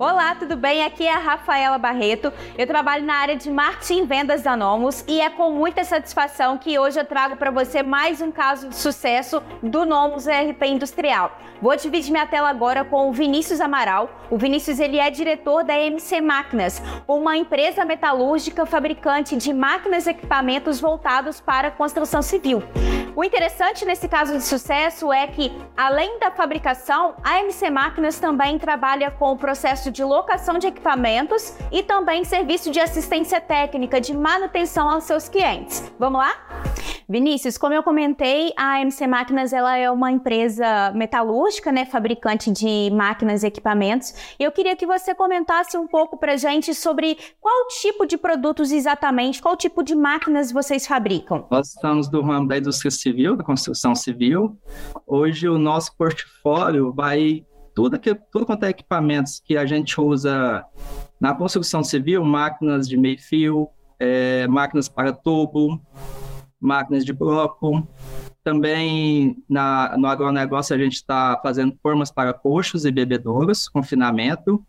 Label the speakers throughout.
Speaker 1: Olá, tudo bem? Aqui é a Rafaela Barreto. Eu trabalho na área de marketing e vendas da Nomus e é com muita satisfação que hoje eu trago para você mais um caso de sucesso do Nomus RP Industrial. Vou dividir minha tela agora com o Vinícius Amaral. O Vinícius ele é diretor da MC Máquinas, uma empresa metalúrgica fabricante de máquinas e equipamentos voltados para a construção civil. O interessante nesse caso de sucesso é que, além da fabricação, a MC Máquinas também trabalha com o processo de locação de equipamentos e também serviço de assistência técnica de manutenção aos seus clientes. Vamos lá? Vinícius, como eu comentei, a MC Máquinas ela é uma empresa metalúrgica, né, fabricante de máquinas e equipamentos. E eu queria que você comentasse um pouco para gente sobre qual tipo de produtos exatamente, qual tipo de máquinas vocês fabricam.
Speaker 2: Nós estamos do ramo da indústria civil, da construção civil. Hoje o nosso portfólio vai tudo, que, tudo quanto é equipamentos que a gente usa na construção civil, máquinas de meio fio, é, máquinas para tubo, máquinas de bloco. Também na, no agronegócio a gente está fazendo formas para coxos e bebedouros, confinamento.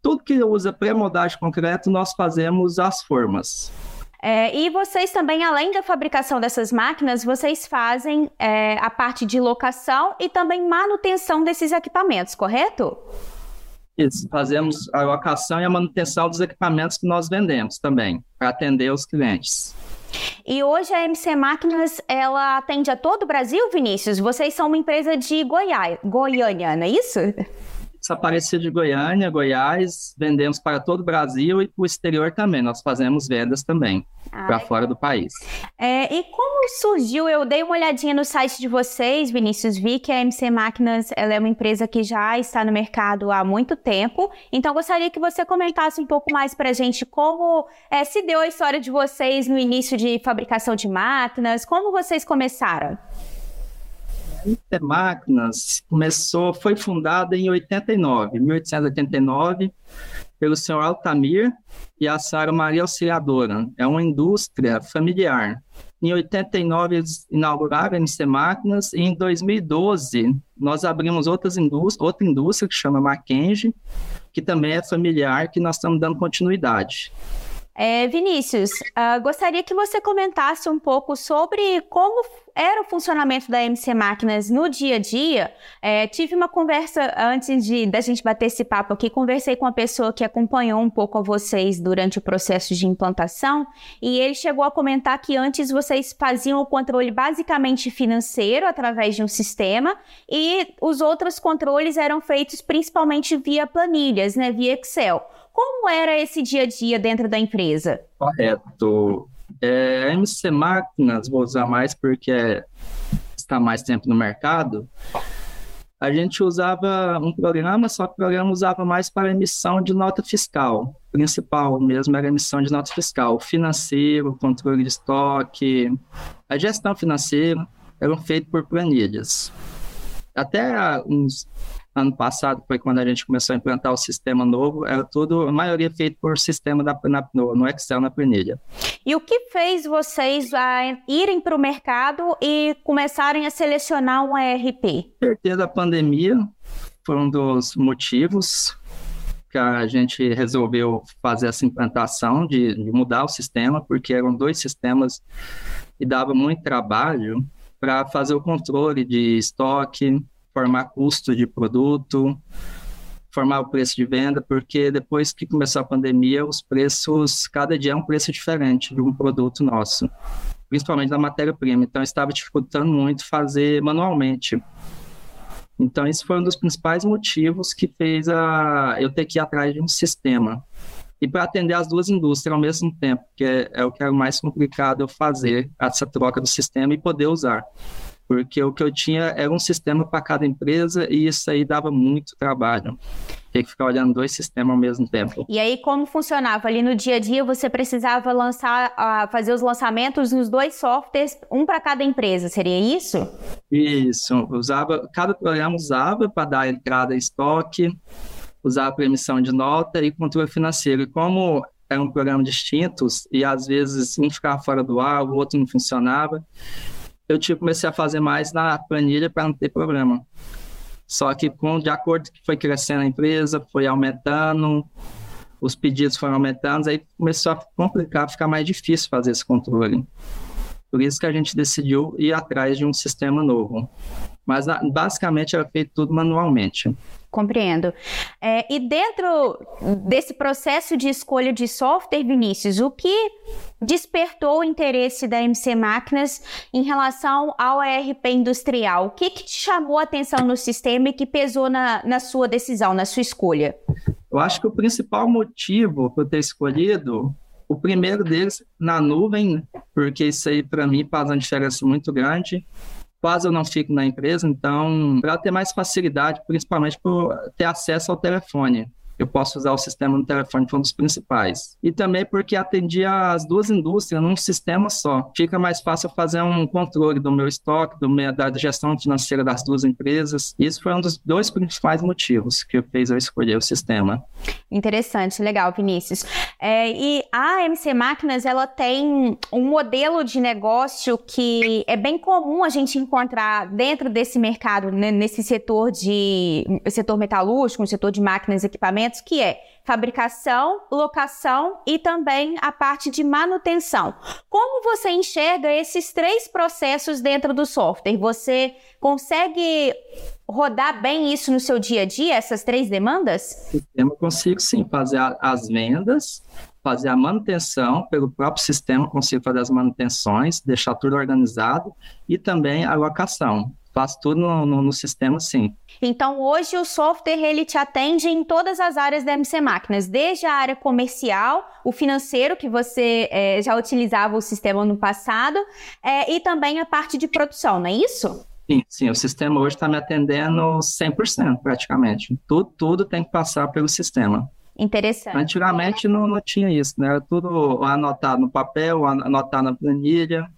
Speaker 2: Tudo que usa pré-moldagem concreto, nós fazemos as formas.
Speaker 1: É, e vocês também, além da fabricação dessas máquinas, vocês fazem é, a parte de locação e também manutenção desses equipamentos, correto?
Speaker 2: Isso, fazemos a locação e a manutenção dos equipamentos que nós vendemos também, para atender os clientes.
Speaker 1: E hoje a MC Máquinas, ela atende a todo o Brasil, Vinícius? Vocês são uma empresa de Goiás, Goiânia, não é isso?
Speaker 2: Aparecida de Goiânia, Goiás, vendemos para todo o Brasil e para o exterior também. Nós fazemos vendas também ah, para fora do país.
Speaker 1: É, e como surgiu? Eu dei uma olhadinha no site de vocês, Vinícius, vi que a MC Máquinas ela é uma empresa que já está no mercado há muito tempo. Então, gostaria que você comentasse um pouco mais para a gente como é, se deu a história de vocês no início de fabricação de máquinas, como vocês começaram.
Speaker 2: Intermáquinas começou, foi fundada em 89, 1889, pelo senhor Altamir e a senhora Maria Auxiliadora. É uma indústria familiar. Em 89 eles inauguraram a MC Máquinas e em 2012 nós abrimos outras outra indústria que chama Mackenzie, que também é familiar, que nós estamos dando continuidade.
Speaker 1: É, Vinícius, uh, gostaria que você comentasse um pouco sobre como era o funcionamento da MC Máquinas no dia a dia. É, tive uma conversa antes de da gente bater esse papo aqui, conversei com uma pessoa que acompanhou um pouco a vocês durante o processo de implantação e ele chegou a comentar que antes vocês faziam o controle basicamente financeiro através de um sistema e os outros controles eram feitos principalmente via planilhas, né, via Excel. Como era esse dia a dia dentro da empresa?
Speaker 2: Correto. É, a MC Máquinas, vou usar mais porque está mais tempo no mercado. A gente usava um programa, só que o programa usava mais para emissão de nota fiscal. O principal mesmo era emissão de nota fiscal. financeiro, controle de estoque, a gestão financeira eram feitos por planilhas. Até uns ano passado foi quando a gente começou a implantar o sistema novo, era tudo, a maioria feito por sistema da, na, no, no, Excel, na planilha.
Speaker 1: E o que fez vocês a irem para o mercado e começarem a selecionar um ERP?
Speaker 2: Certeza a pandemia foi um dos motivos que a gente resolveu fazer essa implantação de, de mudar o sistema, porque eram dois sistemas e dava muito trabalho para fazer o controle de estoque, formar custo de produto, formar o preço de venda, porque depois que começou a pandemia, os preços, cada dia é um preço diferente de um produto nosso, principalmente da matéria-prima. Então, estava dificultando muito fazer manualmente. Então, esse foi um dos principais motivos que fez a, eu ter que ir atrás de um sistema. E para atender as duas indústrias ao mesmo tempo, que é, é o que era mais complicado eu fazer, essa troca do sistema e poder usar porque o que eu tinha era um sistema para cada empresa e isso aí dava muito trabalho. Ter que ficar olhando dois sistemas ao mesmo tempo.
Speaker 1: E aí, como funcionava? Ali no dia a dia, você precisava lançar, uh, fazer os lançamentos nos dois softwares, um para cada empresa, seria isso?
Speaker 2: Isso. Usava, cada programa usava para dar entrada em estoque, usava para emissão de nota e controle financeiro. E como eram programas distintos e às vezes um ficava fora do ar, o outro não funcionava. Eu tipo, comecei a fazer mais na planilha para não ter problema. Só que com de acordo que foi crescendo a empresa, foi aumentando, os pedidos foram aumentando, aí começou a complicar, ficar mais difícil fazer esse controle. Por isso que a gente decidiu ir atrás de um sistema novo. Mas basicamente era feito tudo manualmente.
Speaker 1: Compreendo. É, e dentro desse processo de escolha de software, Vinícius, o que despertou o interesse da MC Máquinas em relação ao ERP industrial? O que, que te chamou a atenção no sistema e que pesou na, na sua decisão, na sua escolha?
Speaker 2: Eu acho que o principal motivo para eu ter escolhido, o primeiro deles, na nuvem, porque isso aí para mim faz uma diferença muito grande quase eu não fico na empresa, então, para ter mais facilidade, principalmente por ter acesso ao telefone eu posso usar o sistema no telefone, foi um dos principais. E também porque atendia as duas indústrias num sistema só. Fica mais fácil fazer um controle do meu estoque, do meu, da gestão financeira das duas empresas. Isso foi um dos dois principais motivos que fez eu escolher o sistema.
Speaker 1: Interessante, legal, Vinícius. É, e a MC Máquinas, ela tem um modelo de negócio que é bem comum a gente encontrar dentro desse mercado, né, nesse setor de setor metalúrgico, setor de máquinas e equipamentos, que é fabricação, locação e também a parte de manutenção. Como você enxerga esses três processos dentro do software? Você consegue rodar bem isso no seu dia a dia, essas três demandas?
Speaker 2: Eu consigo sim fazer as vendas, fazer a manutenção pelo próprio sistema, consigo fazer as manutenções, deixar tudo organizado e também a locação. Faço tudo no, no, no, sistema, sim.
Speaker 1: Então, hoje o software ele te atende em todas as áreas da MC Máquinas, desde a área comercial, o financeiro, que você é, já utilizava o sistema no passado, é, e também a parte de produção, não é isso?
Speaker 2: Sim, sim. O sistema hoje está me atendendo 100% praticamente. Tudo, tudo tem que passar pelo sistema.
Speaker 1: Interessante.
Speaker 2: Antigamente não, não tinha isso, né? Era tudo anotado no papel, anotado na planilha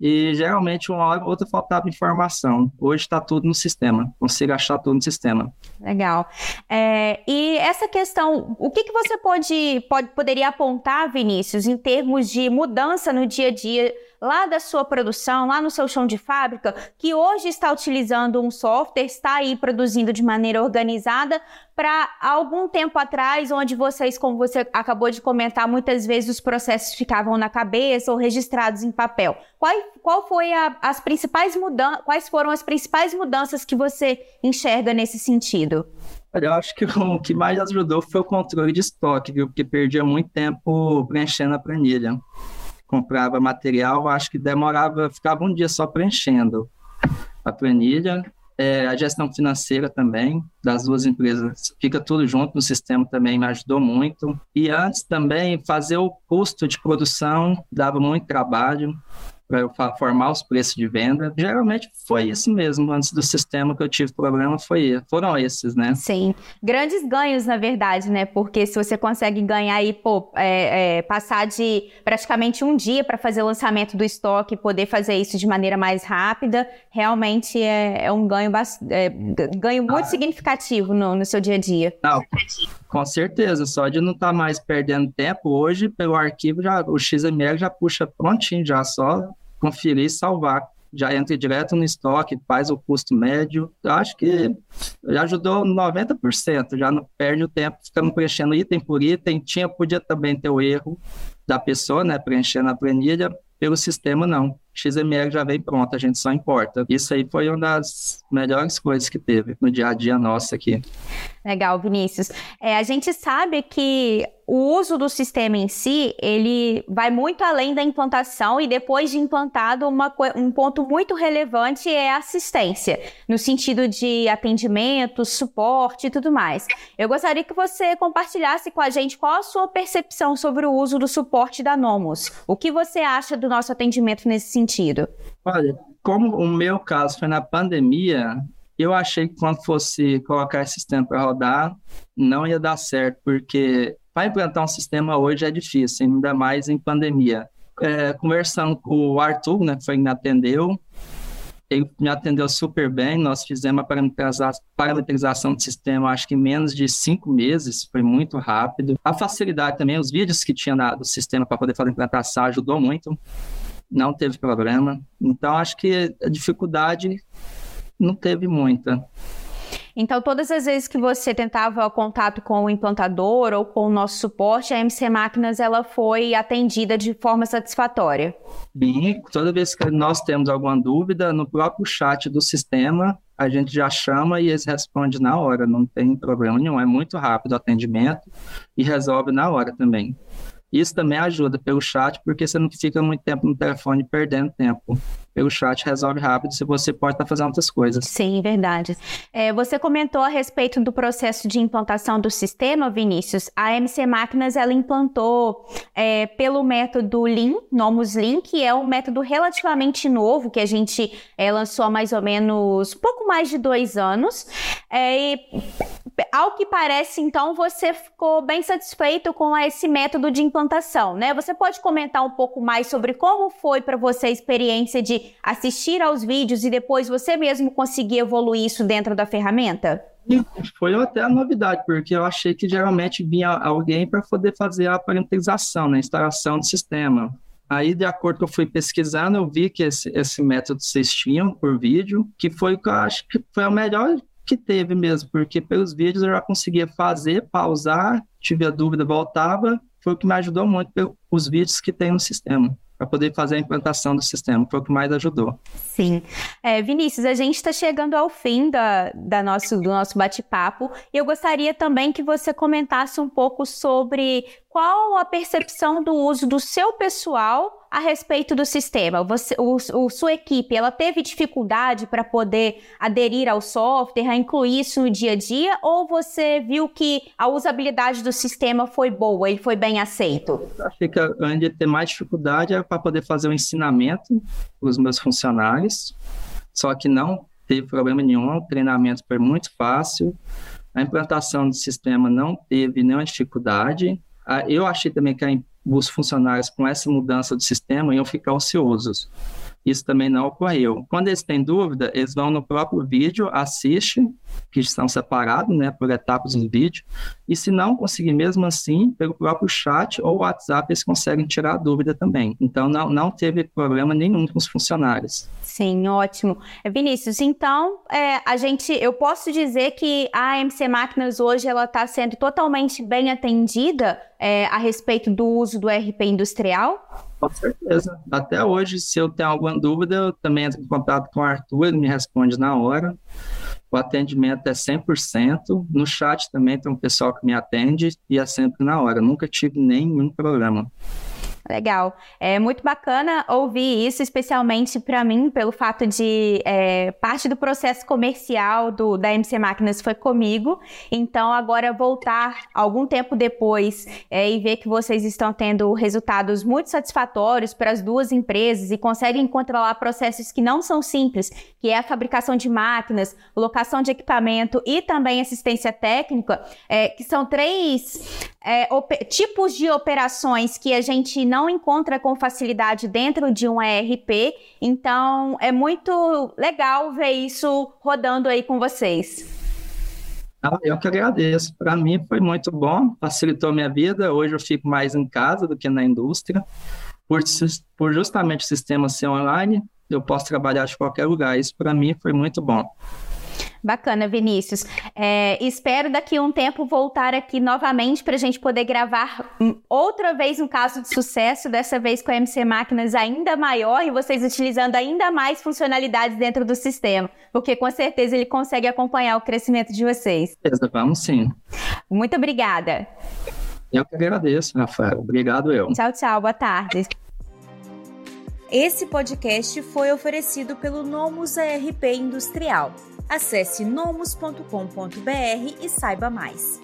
Speaker 2: e geralmente uma hora ou outra faltava informação. Hoje está tudo no sistema, consigo achar tudo no sistema.
Speaker 1: Legal. É, e essa questão, o que, que você pode, pode, poderia apontar, Vinícius, em termos de mudança no dia a dia lá da sua produção, lá no seu chão de fábrica, que hoje está utilizando um software, está aí produzindo de maneira organizada, para algum tempo atrás, onde vocês, como você acabou de comentar, muitas vezes os processos ficavam na cabeça ou registrados em papel. Qual, qual foi a, as principais mudanças, quais foram as principais mudanças que você enxerga nesse sentido?
Speaker 2: Olha, eu acho que o que mais ajudou foi o controle de estoque, viu? Porque perdia muito tempo preenchendo a planilha comprava material, acho que demorava, ficava um dia só preenchendo a planilha. É, a gestão financeira também das duas empresas fica tudo junto no sistema também me ajudou muito e antes também fazer o custo de produção dava muito trabalho para eu formar os preços de venda. Geralmente foi isso mesmo, antes do sistema que eu tive problema foi, foram esses, né?
Speaker 1: Sim, grandes ganhos na verdade, né? Porque se você consegue ganhar aí, pô, é, é, passar de praticamente um dia para fazer o lançamento do estoque e poder fazer isso de maneira mais rápida, realmente é, é um ganho, é, ganho muito ah. significativo no, no seu dia a dia.
Speaker 2: Não, com certeza, só de não estar tá mais perdendo tempo, hoje pelo arquivo já, o XML já puxa prontinho, já só conferir e salvar. Já entra direto no estoque, faz o custo médio. Eu acho que já ajudou 90%, já não perde o tempo ficando preenchendo item por item. Tinha, podia também ter o erro da pessoa, né, preenchendo a planilha, pelo sistema não. XML já vem pronto, a gente só importa. Isso aí foi uma das melhores coisas que teve no dia a dia nosso aqui.
Speaker 1: Legal, Vinícius. É, a gente sabe que o uso do sistema em si, ele vai muito além da implantação e depois de implantado, uma, um ponto muito relevante é a assistência, no sentido de atendimento, suporte e tudo mais. Eu gostaria que você compartilhasse com a gente qual a sua percepção sobre o uso do suporte da Nomos. O que você acha do nosso atendimento nesse sentido?
Speaker 2: Olha, como o meu caso foi na pandemia, eu achei que quando fosse colocar esse sistema para rodar, não ia dar certo, porque para implantar um sistema hoje é difícil, ainda mais em pandemia. É, conversando com o Arthur, né, que foi que me atendeu, ele me atendeu super bem. Nós fizemos a parametrização do sistema, acho que em menos de cinco meses, foi muito rápido. A facilidade também, os vídeos que tinha do sistema para poder fazer a implantação ajudou muito. Não teve problema. Então, acho que a dificuldade não teve muita.
Speaker 1: Então, todas as vezes que você tentava contato com o implantador ou com o nosso suporte, a MC Máquinas ela foi atendida de forma satisfatória.
Speaker 2: Sim, toda vez que nós temos alguma dúvida, no próprio chat do sistema, a gente já chama e eles respondem na hora, não tem problema nenhum. É muito rápido o atendimento e resolve na hora também. Isso também ajuda pelo chat, porque você não fica muito tempo no telefone perdendo tempo pelo chat resolve rápido se você pode estar tá fazendo outras coisas.
Speaker 1: Sim, verdade. É, você comentou a respeito do processo de implantação do sistema, Vinícius. A MC Máquinas ela implantou é, pelo método Lean, Nomus Lean, que é um método relativamente novo que a gente é, lançou há mais ou menos pouco mais de dois anos. É, e, ao que parece, então, você ficou bem satisfeito com esse método de implantação, né? Você pode comentar um pouco mais sobre como foi para você a experiência de assistir aos vídeos e depois você mesmo conseguir evoluir isso dentro da ferramenta?
Speaker 2: Foi até a novidade, porque eu achei que geralmente vinha alguém para poder fazer a parametrização, né, a instalação do sistema. Aí, de acordo com eu fui pesquisando, eu vi que esse, esse método vocês tinham por vídeo, que foi o que eu acho que foi o melhor que teve mesmo, porque pelos vídeos eu já conseguia fazer, pausar, tive a dúvida, voltava, foi o que me ajudou muito os vídeos que tem no sistema para poder fazer a implantação do sistema. Foi o que mais ajudou.
Speaker 1: Sim. É, Vinícius, a gente está chegando ao fim da, da nosso, do nosso bate-papo e eu gostaria também que você comentasse um pouco sobre qual a percepção do uso do seu pessoal a respeito do sistema? Você, o, o sua equipe, ela teve dificuldade para poder aderir ao software, a incluir isso no dia a dia, ou você viu que a usabilidade do sistema foi boa, ele foi bem aceito?
Speaker 2: Achei que onde ter mais dificuldade para poder fazer o um ensinamento para os meus funcionários, só que não teve problema nenhum, o treinamento foi muito fácil, a implantação do sistema não teve nenhuma dificuldade, ah, eu achei também que os funcionários, com essa mudança do sistema, iam ficar ociosos. Isso também não ocorreu. Quando eles têm dúvida, eles vão no próprio vídeo, assistem, que estão separados, né, por etapas do vídeo, e se não conseguir mesmo assim, pelo próprio chat ou WhatsApp, eles conseguem tirar a dúvida também. Então, não, não teve problema nenhum com os funcionários.
Speaker 1: Sim, ótimo. Vinícius, então, é, a gente, eu posso dizer que a MC Máquinas hoje, ela está sendo totalmente bem atendida é, a respeito do uso do RP industrial?
Speaker 2: Com certeza. Até hoje, se eu tenho alguma dúvida, eu também entro em contato com o Arthur, ele me responde na hora. O atendimento é 100%. No chat também tem um pessoal que me atende e é sempre na hora. Nunca tive nenhum problema.
Speaker 1: Legal. É muito bacana ouvir isso, especialmente para mim, pelo fato de é, parte do processo comercial do, da MC Máquinas foi comigo. Então, agora voltar algum tempo depois é, e ver que vocês estão tendo resultados muito satisfatórios para as duas empresas e conseguem controlar processos que não são simples, que é a fabricação de máquinas, locação de equipamento e também assistência técnica, é, que são três é, tipos de operações que a gente não encontra com facilidade dentro de um ERP. Então, é muito legal ver isso rodando aí com vocês.
Speaker 2: Ah, eu que agradeço. Para mim foi muito bom, facilitou minha vida. Hoje eu fico mais em casa do que na indústria. Por, por justamente o sistema ser online, eu posso trabalhar de qualquer lugar. Isso para mim foi muito bom.
Speaker 1: Bacana, Vinícius. É, espero daqui a um tempo voltar aqui novamente para a gente poder gravar outra vez um caso de sucesso, dessa vez com a MC Máquinas ainda maior e vocês utilizando ainda mais funcionalidades dentro do sistema, porque com certeza ele consegue acompanhar o crescimento de vocês.
Speaker 2: Vamos sim.
Speaker 1: Muito obrigada.
Speaker 2: Eu que agradeço, Rafael. Obrigado eu.
Speaker 1: Tchau, tchau. Boa tarde.
Speaker 3: Esse podcast foi oferecido pelo Nomus ARP Industrial. Acesse nomus.com.br e saiba mais.